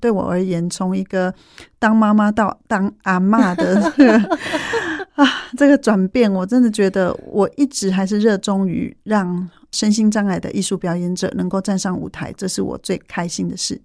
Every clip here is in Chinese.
对我而言，从一个当妈妈到当阿妈的这 个啊，这个转变，我真的觉得我一直还是热衷于让身心障碍的艺术表演者能够站上舞台，这是我最开心的事。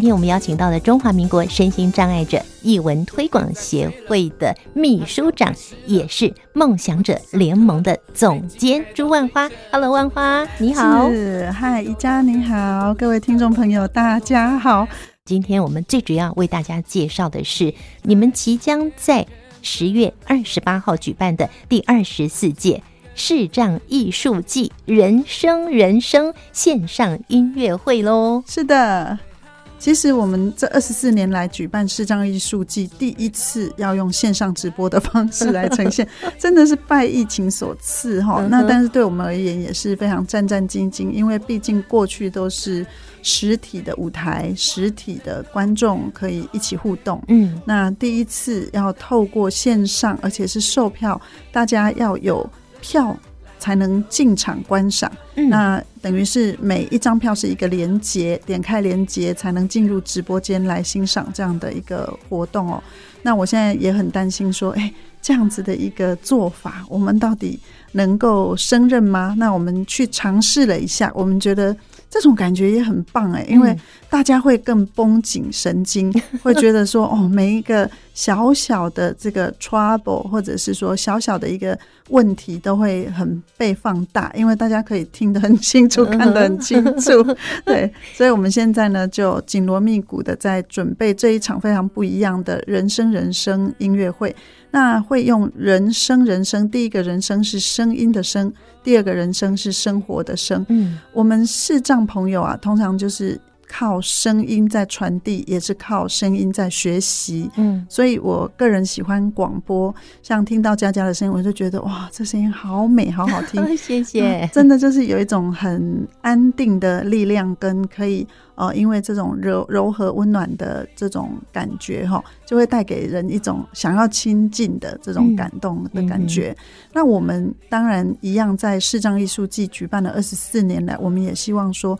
今天我们邀请到了中华民国身心障碍者艺文推广协会的秘书长，也是梦想者联盟的总监朱万花。Hello，万花，你好。是，嗨，宜家你好，各位听众朋友大家好。今天我们最主要为大家介绍的是你们即将在十月二十八号举办的第二十四届视障艺术季人生人生线上音乐会喽。是的。其实我们这二十四年来举办视障艺术季，第一次要用线上直播的方式来呈现，真的是拜疫情所赐哈。那但是对我们而言也是非常战战兢兢，因为毕竟过去都是实体的舞台、实体的观众可以一起互动。嗯，那第一次要透过线上，而且是售票，大家要有票。才能进场观赏，嗯、那等于是每一张票是一个连接，点开连接才能进入直播间来欣赏这样的一个活动哦。那我现在也很担心说，哎，这样子的一个做法，我们到底能够胜任吗？那我们去尝试了一下，我们觉得。这种感觉也很棒哎，因为大家会更绷紧神经，嗯、会觉得说哦，每一个小小的这个 trouble，或者是说小小的一个问题，都会很被放大，因为大家可以听得很清楚，看得很清楚。对，所以我们现在呢，就紧锣密鼓的在准备这一场非常不一样的人生人生音乐会。那会用人声人声，第一个人声是声音的声，第二个人声是生活的生。嗯，我们视障朋友啊，通常就是靠声音在传递，也是靠声音在学习。嗯，所以我个人喜欢广播，像听到佳佳的声音，我就觉得哇，这声音好美，好好听。谢谢，真的就是有一种很安定的力量，跟可以。呃，因为这种柔柔和温暖的这种感觉哈，就会带给人一种想要亲近的这种感动的感觉。嗯嗯、那我们当然一样，在视障艺术季举办了二十四年来，我们也希望说，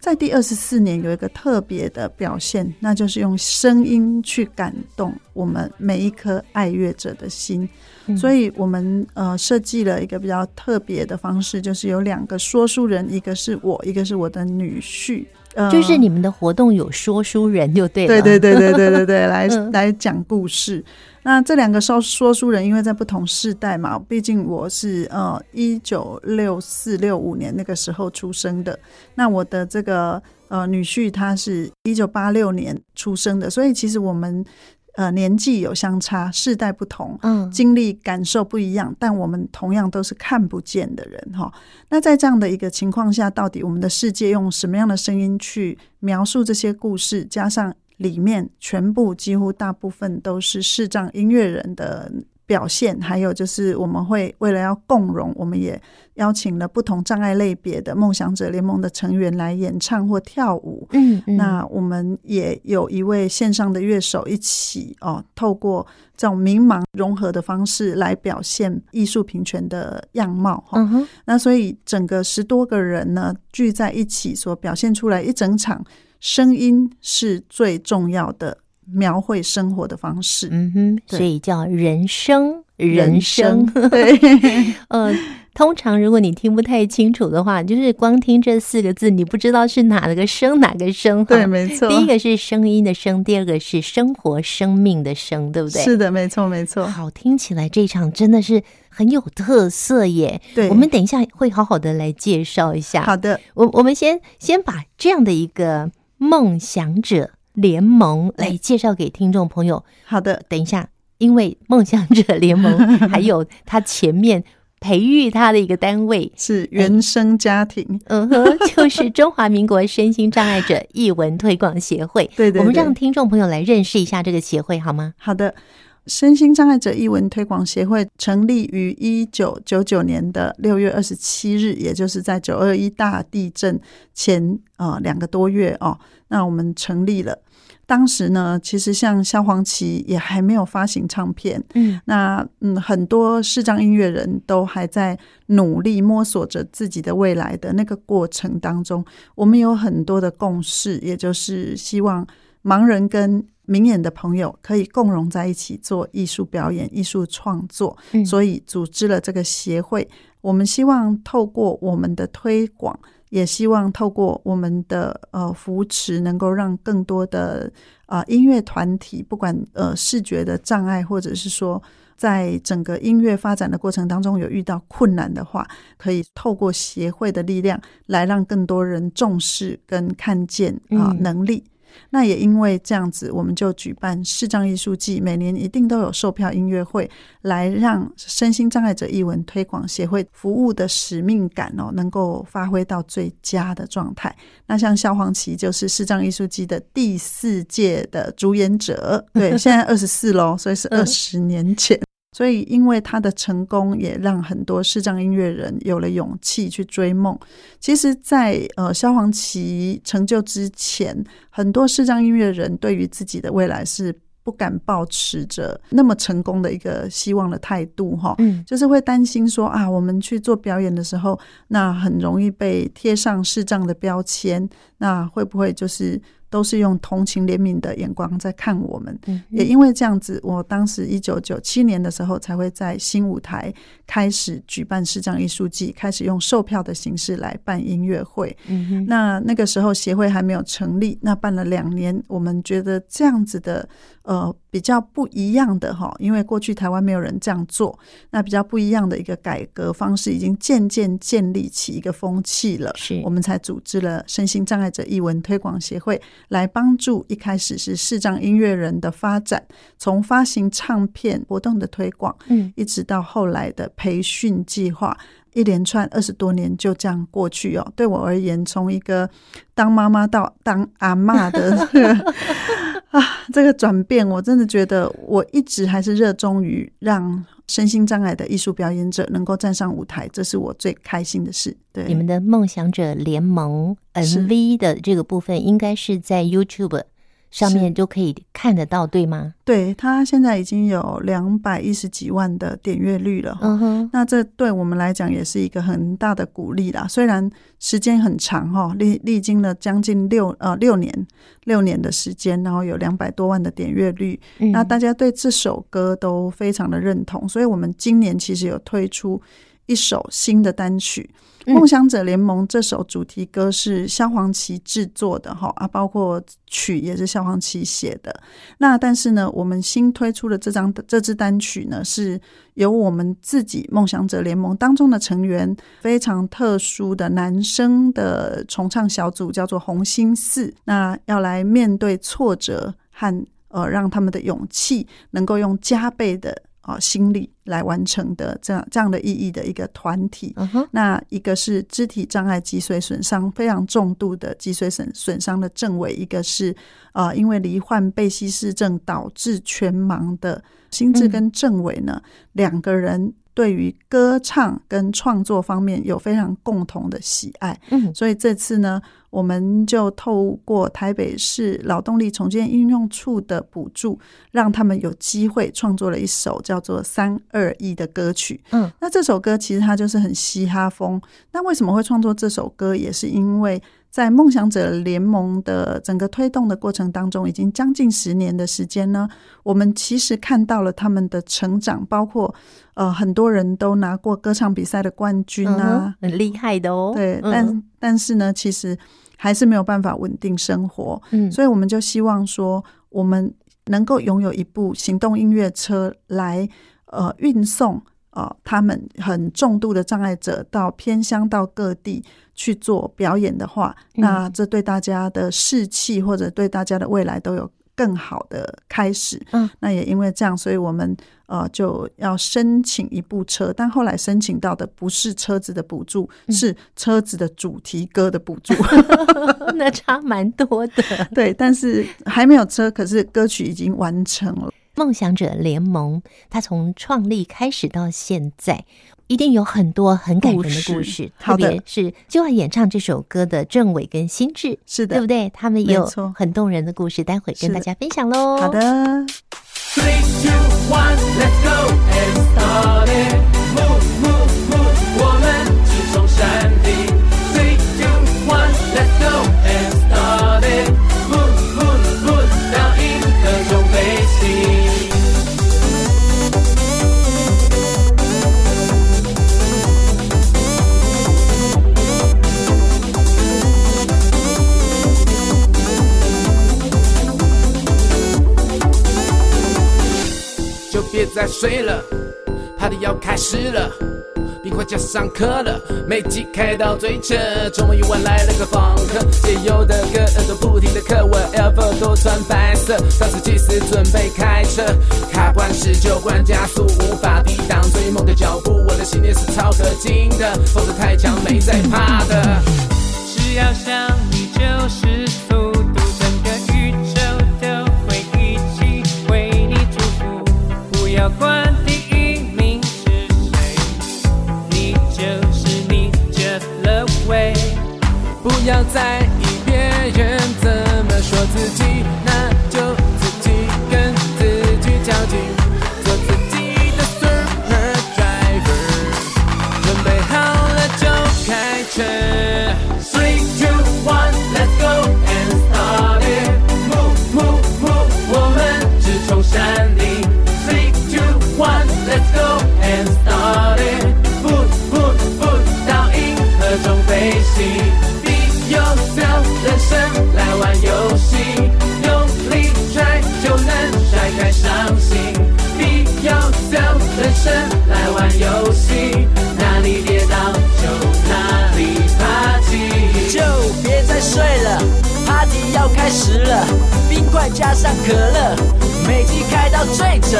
在第二十四年有一个特别的表现，那就是用声音去感动我们每一颗爱乐者的心。嗯、所以，我们呃设计了一个比较特别的方式，就是有两个说书人，一个是我，一个是我的女婿。就是你们的活动有说书人就对了，对对对对对对对，来来讲故事。那这两个说说书人，因为在不同世代嘛，毕竟我是呃一九六四六五年那个时候出生的，那我的这个呃女婿他是一九八六年出生的，所以其实我们。呃，年纪有相差，世代不同，嗯，经历感受不一样，但我们同样都是看不见的人哈。那在这样的一个情况下，到底我们的世界用什么样的声音去描述这些故事？加上里面全部几乎大部分都是视障音乐人的。表现，还有就是我们会为了要共融，我们也邀请了不同障碍类别的梦想者联盟的成员来演唱或跳舞。嗯，嗯，那我们也有一位线上的乐手一起哦，透过这种明盲融合的方式来表现艺术平权的样貌。嗯哼，那所以整个十多个人呢聚在一起所表现出来一整场声音是最重要的。描绘生活的方式，嗯哼，所以叫人生人生。对，呃，通常如果你听不太清楚的话，就是光听这四个字，你不知道是哪个声哪个声。对，没错。第一个是声音的声，第二个是生活生命的生，对不对？是的，没错，没错。好，听起来这场真的是很有特色耶。对，我们等一下会好好的来介绍一下。好的，我我们先先把这样的一个梦想者。联盟来介绍给听众朋友。好的，等一下，因为梦想者联盟 还有他前面培育他的一个单位是原生家庭，嗯哼，就是中华民国身心障碍者译文推广协会。对，对对，我们让听众朋友来认识一下这个协会好吗？好的，身心障碍者译文推广协会成立于一九九九年的六月二十七日，也就是在九二一大地震前啊两个多月哦，那我们成立了。当时呢，其实像萧煌奇也还没有发行唱片，嗯，那嗯，很多视障音乐人都还在努力摸索着自己的未来的那个过程当中，我们有很多的共识，也就是希望盲人跟明眼的朋友可以共融在一起做艺术表演、艺术创作，所以组织了这个协会。我们希望透过我们的推广。也希望透过我们的呃扶持，能够让更多的啊、呃、音乐团体，不管呃视觉的障碍，或者是说在整个音乐发展的过程当中有遇到困难的话，可以透过协会的力量，来让更多人重视跟看见啊、呃、能力。嗯那也因为这样子，我们就举办视障艺术季，每年一定都有售票音乐会，来让身心障碍者艺文推广协会服务的使命感哦，能够发挥到最佳的状态。那像萧煌奇就是视障艺术季的第四届的主演者，对，现在二十四喽，所以是二十年前。所以，因为他的成功，也让很多视障音乐人有了勇气去追梦。其实在，在呃萧煌奇成就之前，很多视障音乐人对于自己的未来是不敢抱持着那么成功的一个希望的态度，哈，嗯，就是会担心说啊，我们去做表演的时候，那很容易被贴上视障的标签，那会不会就是？都是用同情怜悯的眼光在看我们，也因为这样子，我当时一九九七年的时候才会在新舞台开始举办视障艺术季，开始用售票的形式来办音乐会。嗯那那个时候协会还没有成立，那办了两年，我们觉得这样子的呃。比较不一样的哈，因为过去台湾没有人这样做，那比较不一样的一个改革方式，已经渐渐建立起一个风气了。是，我们才组织了身心障碍者艺文推广协会，来帮助一开始是视障音乐人的发展，从发行唱片活动的推广，嗯，一直到后来的培训计划。一连串二十多年就这样过去哦。对我而言，从一个当妈妈到当阿妈的这 个啊，这个转变，我真的觉得我一直还是热衷于让身心障碍的艺术表演者能够站上舞台，这是我最开心的事。对，你们的梦想者联盟 MV 的这个部分，应该是在 YouTube。上面就可以看得到，对吗？对，他现在已经有两百一十几万的点阅率了。嗯哼，那这对我们来讲也是一个很大的鼓励啦。虽然时间很长哈，历历经了将近六呃六年六年的时间，然后有两百多万的点阅率，嗯，那大家对这首歌都非常的认同，所以我们今年其实有推出一首新的单曲。梦想者联盟这首主题歌是萧煌奇制作的哈啊，包括曲也是萧煌奇写的。那但是呢，我们新推出的这张这支单曲呢，是由我们自己梦想者联盟当中的成员非常特殊的男生的重唱小组，叫做红星四。那要来面对挫折和呃，让他们的勇气能够用加倍的。啊，心理来完成的这样这样的意义的一个团体。Uh. 那一个是肢体障碍脊髓损伤非常重度的脊髓损损伤的郑伟，一个是啊，因为罹患贝希氏症导致全盲的心智跟郑伟呢，两、嗯、个人。对于歌唱跟创作方面有非常共同的喜爱，嗯，所以这次呢，我们就透过台北市劳动力重建应用处的补助，让他们有机会创作了一首叫做《三二一》的歌曲。嗯，那这首歌其实它就是很嘻哈风。那为什么会创作这首歌？也是因为。在梦想者联盟的整个推动的过程当中，已经将近十年的时间呢。我们其实看到了他们的成长，包括呃很多人都拿过歌唱比赛的冠军啊，嗯、很厉害的哦。对，但、嗯、但是呢，其实还是没有办法稳定生活。嗯，所以我们就希望说，我们能够拥有一部行动音乐车来呃运送。哦，他们很重度的障碍者到偏乡到各地去做表演的话，那这对大家的士气或者对大家的未来都有更好的开始。嗯，那也因为这样，所以我们呃就要申请一部车，但后来申请到的不是车子的补助，嗯、是车子的主题歌的补助，那差蛮多的。对，但是还没有车，可是歌曲已经完成了。梦想者联盟，它从创立开始到现在，一定有很多很感人的故事。故事特别是就要演唱这首歌的郑伟跟心智，是的，对不对？他们也有很动人的故事，待会跟大家分享喽。好的。Three, two, one, let's go and start it. Move, move, move，我们直冲山再睡了，Party 要开始了，冰块加上可乐，每集开到最扯。周末夜晚来了个访客，解忧的歌耳朵不停的渴，我 ever 都穿白色，当时计时准备开车，卡关时就关加速，无法抵挡追梦的脚步，我的信念是超合金的，否则太强没在怕的。只要想你就是要管第一名是谁，你就是你，just the way。不要再上可乐，每集开到最扯。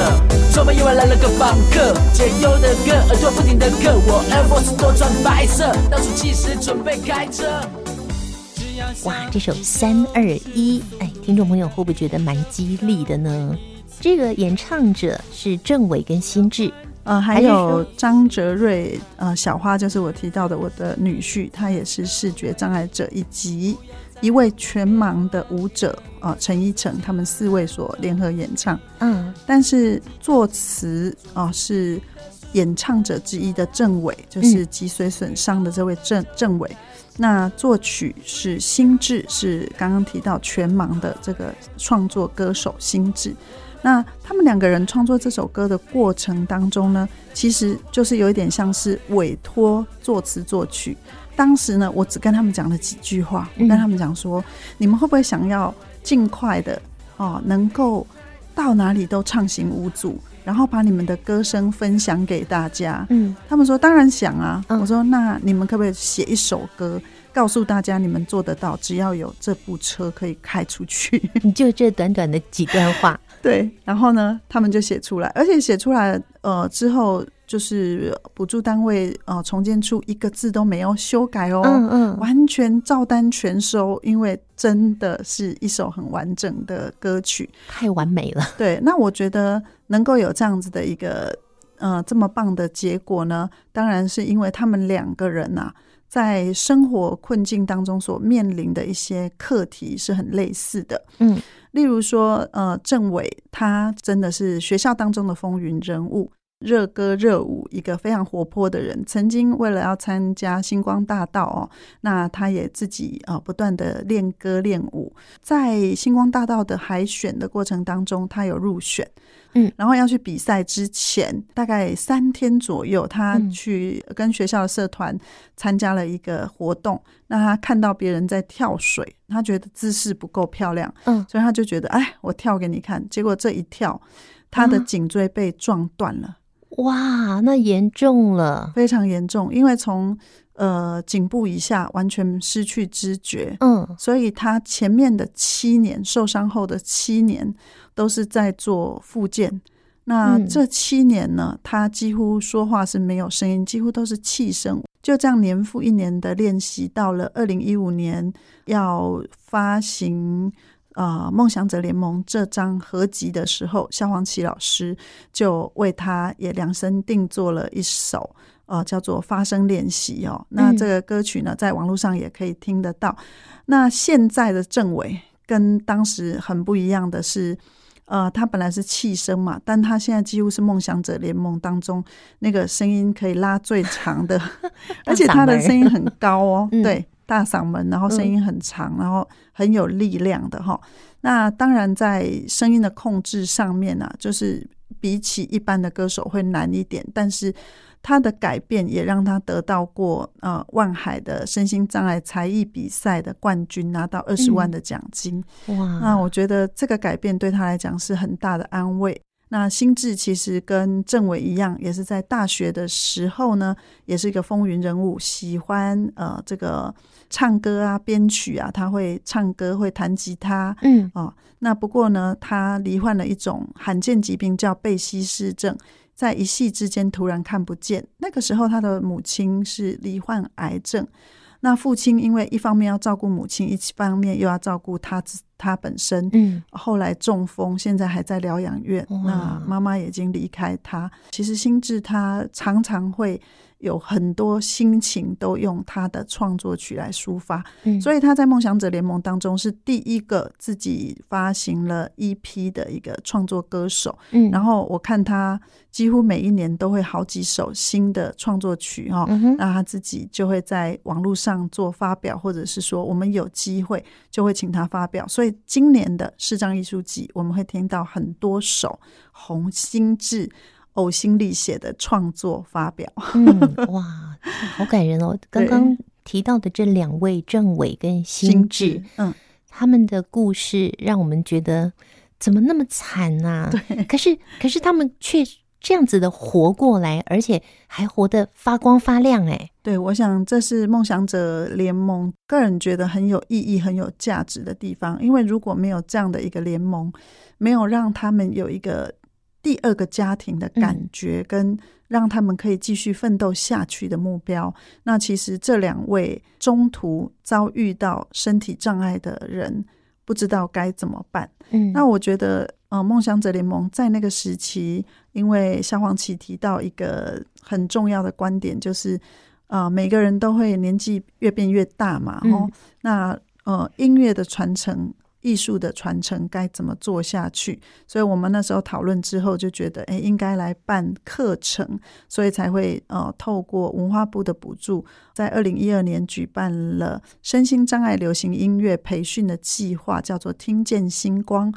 周末夜晚来了个访客，解忧的歌，耳朵不停的嗑，我 Air Force 都穿白色，倒数计时准备开车。哇，这首三二一，哎，听众朋友会不会觉得蛮激励的呢？这个演唱者是郑伟跟新智。呃，还有张哲瑞，呃，小花就是我提到的我的女婿，他也是视觉障碍者，以及一位全盲的舞者，呃，陈依成，他们四位所联合演唱。嗯，但是作词啊、呃、是演唱者之一的郑伟，就是脊髓损伤的这位郑政委。那作曲是心智，是刚刚提到全盲的这个创作歌手心智。那他们两个人创作这首歌的过程当中呢，其实就是有一点像是委托作词作曲。当时呢，我只跟他们讲了几句话，我跟他们讲说：“你们会不会想要尽快的哦，能够到哪里都畅行无阻，然后把你们的歌声分享给大家？”嗯，他们说：“当然想啊。”我说：“那你们可不可以写一首歌？”告诉大家，你们做得到，只要有这部车可以开出去。你就这短短的几段话，对。然后呢，他们就写出来，而且写出来，呃，之后就是补助单位，呃，重建处一个字都没有修改哦，嗯嗯，完全照单全收，因为真的是一首很完整的歌曲，太完美了。对，那我觉得能够有这样子的一个，呃，这么棒的结果呢，当然是因为他们两个人呐、啊。在生活困境当中所面临的一些课题是很类似的，嗯，例如说，呃，政委他真的是学校当中的风云人物，热歌热舞，一个非常活泼的人。曾经为了要参加星光大道哦，那他也自己啊不断的练歌练舞，在星光大道的海选的过程当中，他有入选。嗯，然后要去比赛之前，大概三天左右，他去跟学校的社团参加了一个活动。嗯、那他看到别人在跳水，他觉得姿势不够漂亮，嗯，所以他就觉得，哎，我跳给你看。结果这一跳，他的颈椎被撞断了。哇，那严重了，非常严重，因为从呃颈部以下完全失去知觉，嗯，所以他前面的七年受伤后的七年都是在做复健。那这七年呢，他几乎说话是没有声音，几乎都是气声。就这样年复一年的练习，到了二零一五年要发行。呃，梦想者联盟这张合集的时候，萧煌奇老师就为他也量身定做了一首，呃，叫做《发声练习》哦。那这个歌曲呢，在网络上也可以听得到。那现在的政委跟当时很不一样的是，呃，他本来是气声嘛，但他现在几乎是梦想者联盟当中那个声音可以拉最长的 而且他的声音很高哦，对。大嗓门，然后声音很长，然后很有力量的哈。那当然，在声音的控制上面呢、啊，就是比起一般的歌手会难一点。但是他的改变也让他得到过呃万海的身心障碍才艺比赛的冠军，拿到二十万的奖金。哇！那我觉得这个改变对他来讲是很大的安慰。那心智其实跟政委一样，也是在大学的时候呢，也是一个风云人物，喜欢呃这个唱歌啊、编曲啊，他会唱歌，会弹吉他，嗯哦。那不过呢，他罹患了一种罕见疾病，叫贝西氏症，在一夕之间突然看不见。那个时候，他的母亲是罹患癌症。那父亲因为一方面要照顾母亲，一方面又要照顾他他本身，嗯，后来中风，现在还在疗养院。那妈妈已经离开他。其实心智他常常会。有很多心情都用他的创作曲来抒发，嗯，所以他在梦想者联盟当中是第一个自己发行了 EP 的一个创作歌手。嗯，然后我看他几乎每一年都会好几首新的创作曲哈，嗯，那他自己就会在网络上做发表，或者是说我们有机会就会请他发表。所以今年的视障艺术季，我们会听到很多首红心智。呕心沥血的创作发表，嗯，哇，好感人哦！刚刚提到的这两位政委跟心智，嗯，他们的故事让我们觉得怎么那么惨啊？对，可是可是他们却这样子的活过来，而且还活得发光发亮哎！对，我想这是梦想者联盟个人觉得很有意义、很有价值的地方，因为如果没有这样的一个联盟，没有让他们有一个。第二个家庭的感觉，跟让他们可以继续奋斗下去的目标。那其实这两位中途遭遇到身体障碍的人，不知道该怎么办。嗯，那我觉得，呃，梦想者联盟在那个时期，因为萧煌奇提到一个很重要的观点，就是，呃，每个人都会年纪越变越大嘛。哦，那呃，音乐的传承。艺术的传承该怎么做下去？所以我们那时候讨论之后就觉得，哎，应该来办课程，所以才会呃透过文化部的补助，在二零一二年举办了身心障碍流行音乐培训的计划，叫做“听见星光”。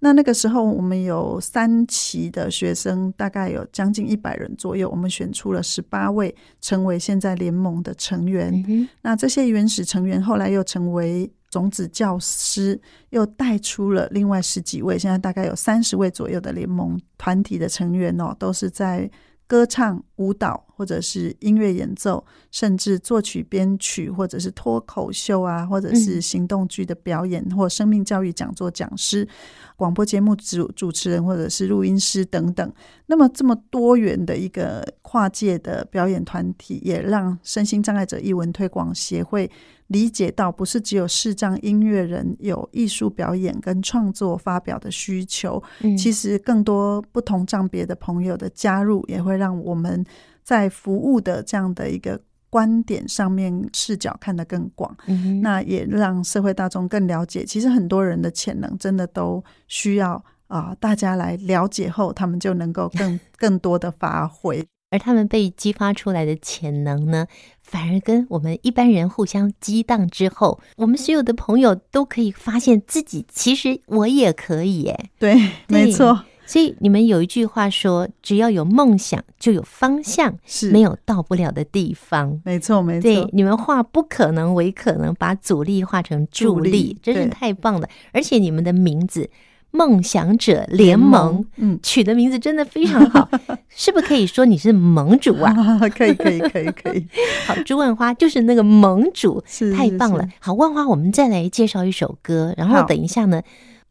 那那个时候我们有三期的学生，大概有将近一百人左右，我们选出了十八位成为现在联盟的成员。嗯。那这些原始成员后来又成为。种子教师又带出了另外十几位，现在大概有三十位左右的联盟团体的成员哦，都是在歌唱、舞蹈，或者是音乐演奏，甚至作曲编曲，或者是脱口秀啊，或者是行动剧的表演，嗯、或生命教育讲座讲师、广播节目主主持人，或者是录音师等等。那么这么多元的一个跨界的表演团体，也让身心障碍者艺文推广协会。理解到，不是只有视障音乐人有艺术表演跟创作发表的需求，嗯，其实更多不同障别的朋友的加入，也会让我们在服务的这样的一个观点上面视角看得更广。嗯，那也让社会大众更了解，其实很多人的潜能真的都需要啊，呃，大家来了解后，他们就能够更 更多的发挥。而他们被激发出来的潜能呢，反而跟我们一般人互相激荡之后，我们所有的朋友都可以发现自己，其实我也可以耶。对，没错。所以你们有一句话说：“只要有梦想，就有方向，是没有到不了的地方。”没错，没错。对，你们化不可能为可能，把阻力化成助力，真是太棒了。而且你们的名字。梦想者联盟，嗯，取的名字真的非常好，是不是可以说你是盟主啊？可以，可以，可以，可以。好，朱万花就是那个盟主，是太棒了。好，万花，我们再来介绍一首歌，然后等一下呢，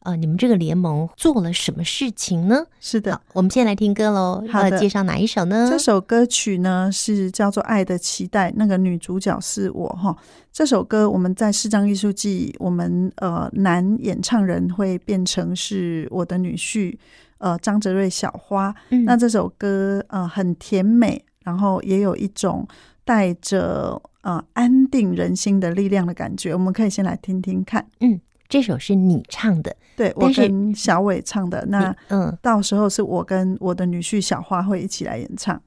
呃，你们这个联盟做了什么事情呢？是的，我们先来听歌喽。好的，介绍哪一首呢？这首歌曲呢是叫做《爱的期待》，那个女主角是我哈。这首歌我们在视障艺术季，我们呃男演唱人会变成是我的女婿，呃张哲瑞小花。嗯、那这首歌呃很甜美，然后也有一种带着呃安定人心的力量的感觉。我们可以先来听听看。嗯，这首是你唱的，对，我跟小伟唱的。那嗯，到时候是我跟我的女婿小花会一起来演唱。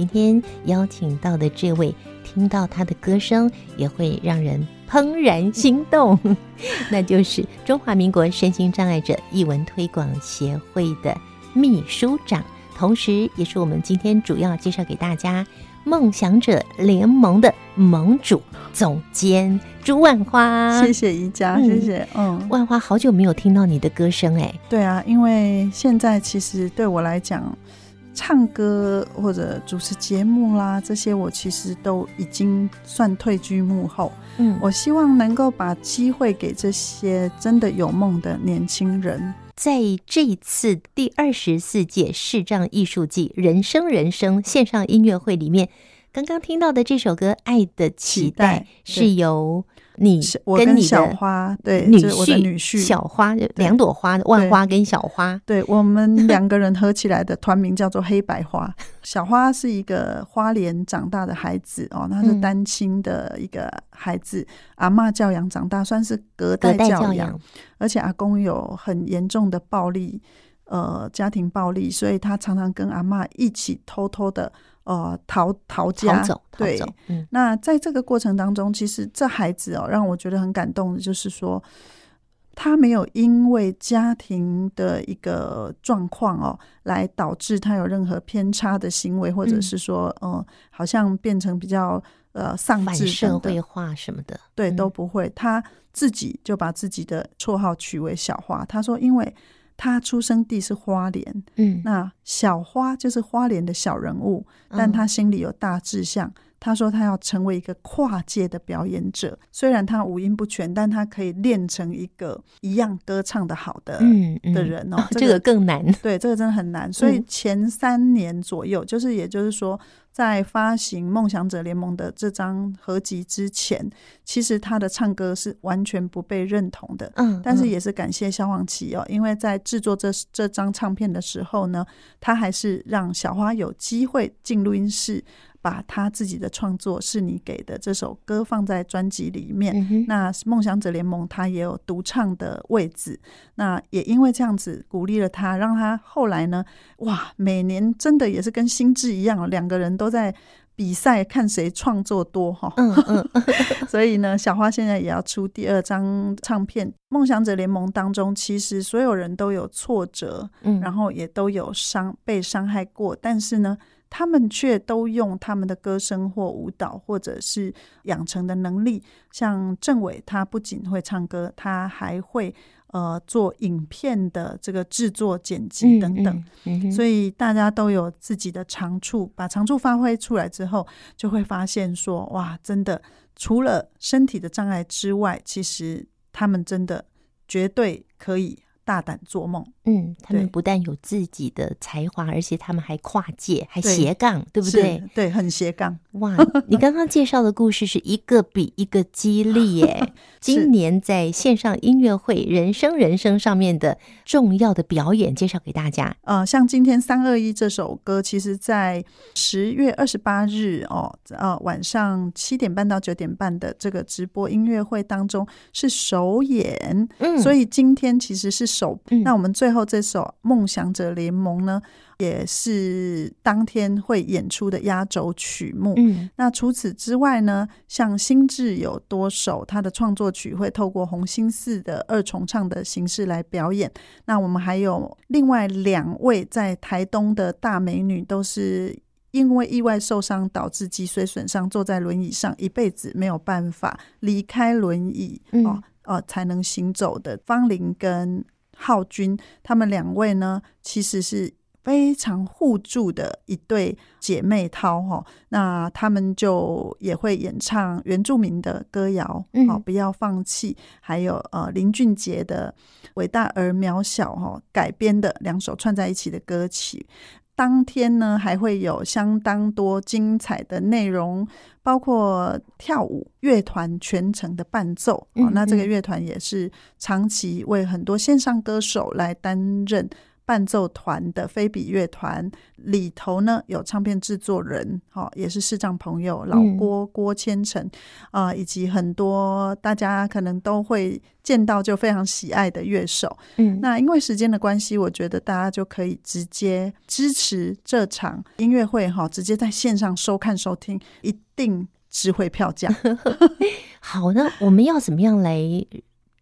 今天邀请到的这位，听到他的歌声也会让人怦然心动，那就是中华民国身心障碍者艺文推广协会的秘书长，同时也是我们今天主要介绍给大家梦想者联盟的盟主总监朱万花。谢谢宜家，谢谢。嗯，万花好久没有听到你的歌声哎。对啊，因为现在其实对我来讲。唱歌或者主持节目啦，这些我其实都已经算退居幕后。嗯，我希望能够把机会给这些真的有梦的年轻人。在这一次第二十四届视障艺术季人生人生线上音乐会里面，刚刚听到的这首歌《爱的期待》是由。你跟你的小花，对，女婿，我的女婿小花，两朵花，万花跟小花，对，我们两个人合起来的团名叫做黑白花。小花是一个花莲长大的孩子哦，他是单亲的一个孩子，嗯、阿嬷教养长大，算是隔代教养，而且阿公有很严重的暴力，呃，家庭暴力，所以他常常跟阿嬷一起偷偷的。呃，逃逃家，逃走，逃走。对，嗯，那在这个过程当中，其实这孩子哦，让我觉得很感动的，就是说，他没有因为家庭的一个状况哦，来导致他有任何偏差的行为，或者是说，嗯、呃，好像变成比较呃丧志、社会化什么的，对，都不会。他自己就把自己的绰号取为小花。他说，因为。他出生地是花莲，嗯，那小花就是花莲的小人物，但他心里有大志向，他说他要成为一个跨界的表演者，虽然他五音不全，但他可以练成一个一样歌唱的好的嗯，嗯的人哦，哦，这个更难。对，这个真的很难。所以前三年左右，嗯、就是也就是说。在发行《梦想者联盟》的这张合集之前，其实他的唱歌是完全不被认同的。嗯，但是也是感谢萧煌奇哦，因为在制作这这张唱片的时候呢，他还是让小花有机会进录音室。把他自己的创作是你给的这首歌放在专辑里面，嗯、那梦想者联盟他也有独唱的位置，那也因为这样子鼓励了他，让他后来呢，哇，每年真的也是跟心智一样，两个人都在比赛看谁创作多哈。嗯嗯，所以呢，小花现在也要出第二张唱片。梦想者联盟当中，其实所有人都有挫折，嗯，然后也都有伤被伤害过，但是呢。他们却都用他们的歌声或舞蹈，或者是养成的能力，像郑伟，他不仅会唱歌，他还会呃做影片的这个制作、剪辑等等。嗯嗯、所以大家都有自己的长处，把长处发挥出来之后，就会发现说，哇，真的除了身体的障碍之外，其实他们真的绝对可以。大胆做梦，嗯，他们不但有自己的才华，而且他们还跨界，还斜杠，对，对不对？对，很斜杠。哇，你刚刚介绍的故事是一个比一个激励耶！今年在线上音乐会《人生人生》上面的重要的表演，介绍给大家。呃，像今天三二一这首歌，其实在十月二十八日哦，呃，晚上七点半到九点半的这个直播音乐会当中是首演，嗯，所以今天其实是。首，那我们最后这首《梦想者联盟》呢，也是当天会演出的压轴曲目。嗯，那除此之外呢，像心智有多首，他的创作曲会透过红星四的二重唱的形式来表演。那我们还有另外两位在台东的大美女，都是因为意外受伤导致脊髓损伤，坐在轮椅上一辈子没有办法离开轮椅，嗯、哦哦才能行走的方玲跟。浩君他们两位呢，其实是非常互助的一对姐妹淘哈。那他们就也会演唱原住民的歌谣，好、嗯、不要放弃。还有呃林俊杰的《伟大而渺小》哈改编的两首串在一起的歌曲。当天呢，还会有相当多精彩的内容，包括跳舞乐团全程的伴奏。嗯嗯哦，那这个乐团也是长期为很多线上歌手来担任。伴奏团的菲比乐团里头呢，有唱片制作人，好，也是视障朋友老郭郭千成啊、呃，以及很多大家可能都会见到就非常喜爱的乐手。嗯，那因为时间的关系，我觉得大家就可以直接支持这场音乐会，哈，直接在线上收看收听，一定值回票价。好，那我们要怎么样来？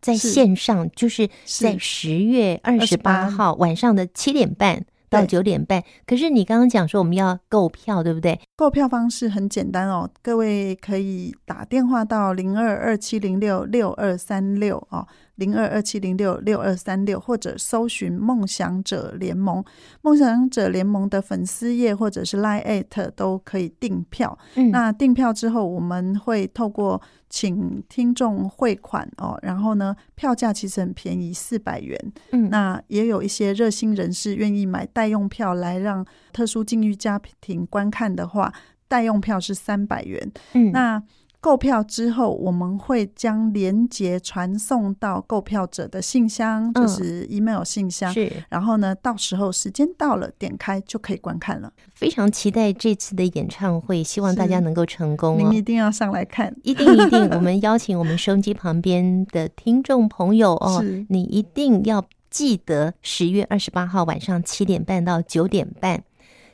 在线上，是就是在十月二十八号晚上的七点半到九点半。可是你刚刚讲说我们要购票，对不对？购票方式很简单哦，各位可以打电话到零二二七零六六二三六哦。零二二七零六六二三六，或者搜寻“梦想者联盟”、“梦想者联盟”的粉丝页，或者是 Line@ 都可以订票。嗯，那订票之后，我们会透过请听众汇款哦，然后呢，票价其实很便宜，四百元。嗯，那也有一些热心人士愿意买代用票来让特殊境遇家庭观看的话，代用票是三百元。嗯，那。购票之后，我们会将连接传送到购票者的信箱，就是 email 信箱。嗯、是，然后呢，到时候时间到了，点开就可以观看了。非常期待这次的演唱会，希望大家能够成功、哦。您一定要上来看，一定一定。我们邀请我们收音机旁边的听众朋友哦，你一定要记得十月二十八号晚上七点半到九点半。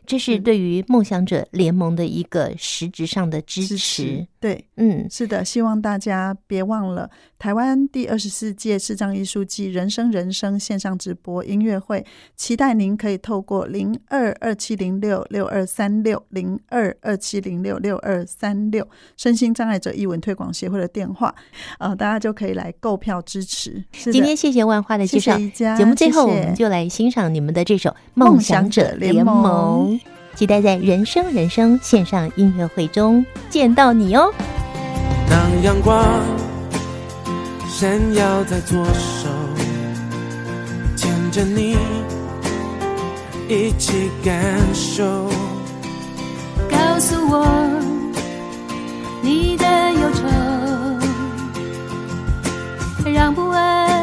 这是对于梦想者联盟的一个实质上的支持。支持对，嗯，是的，希望大家别忘了台湾第二十四届视障艺术季人生人生线上直播音乐会，期待您可以透过零二二七零六六二三六零二二七零六六二三六身心障碍者艺文推广协会的电话，呃，大家就可以来购票支持。今天谢谢万花的介绍，谢谢节目最后我们就来欣赏你们的这首《梦想者联盟》。期待在人生人生线上音乐会中见到你哦。当阳光闪耀在左手，牵着你一起感受，告诉我你的忧愁，让不安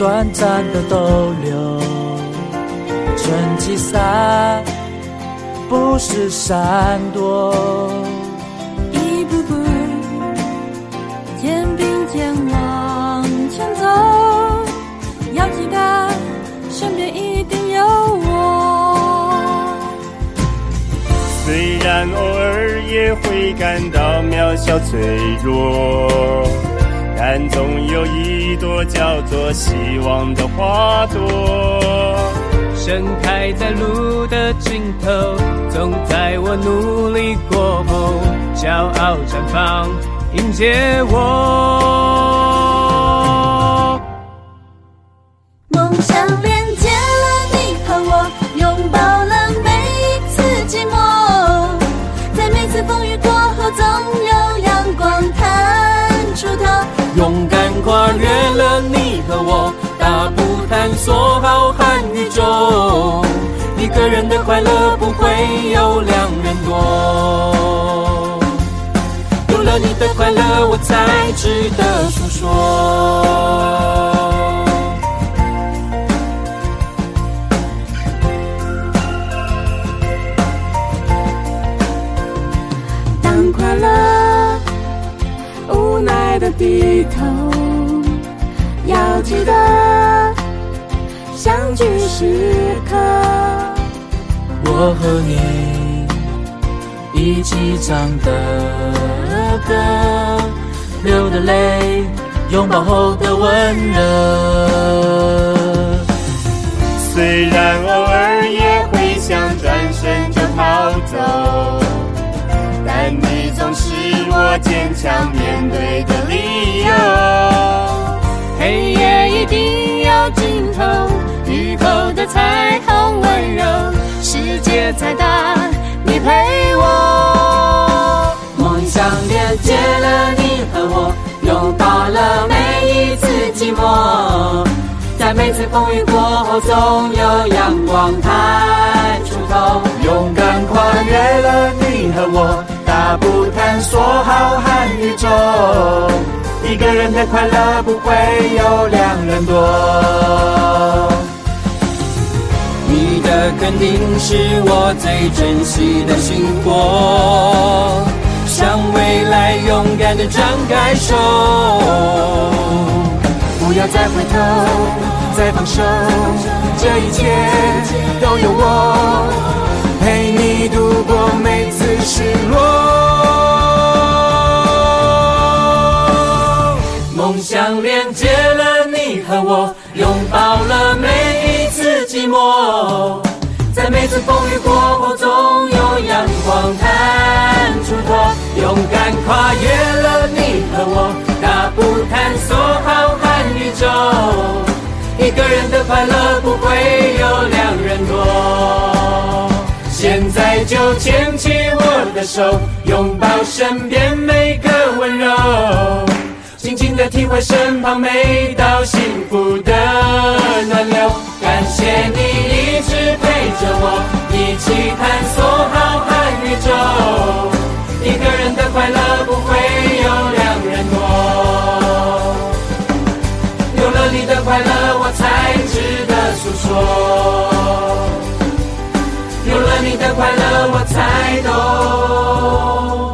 短暂的逗留，顺其散，不是闪躲。一步步，肩并肩往前走，要记得身边一定有我。虽然偶尔也会感到渺小脆弱。但总有一朵叫做希望的花朵，盛开在路的尽头，总在我努力过后，骄傲绽放，迎接我。梦想连接了你和我，拥抱了每一次寂寞，在每次风雨过后，总有阳光。勇敢跨越了你和我，大步探索浩瀚宇宙。一个人的快乐不会有两人多，有了你的快乐，我才值得诉说。聚时刻。我和你一起唱的歌，流的泪，拥抱后的温热。虽然偶尔也会想转身就逃走，但你总是我坚强面对的理由。黑夜一定要尽头，雨后的彩虹温柔。世界再大，你陪我。梦想连接了你和我，拥抱了每一次寂寞。在每次风雨过后，总有阳光探出头。勇敢跨越了你和我，大步探索浩瀚宇宙。一个人的快乐不会有两人多。你的肯定是我最珍惜的星火，向未来勇敢地张开手，不要再回头，再放手，这一切都有我陪你度过每次失落。梦想连接了你和我，拥抱了每一次寂寞，在每次风雨过后，总有阳光探出头。勇敢跨越了你和我，大步探索浩瀚宇宙。一个人的快乐不会有两人多。现在就牵起我的手，拥抱身边每个温柔。静静地体会身旁每道幸福的暖流，感谢你一直陪着我，一起探索浩瀚宇宙。一个人的快乐不会有两人多，有了你的快乐，我才值得诉说。有了你的快乐，我才懂。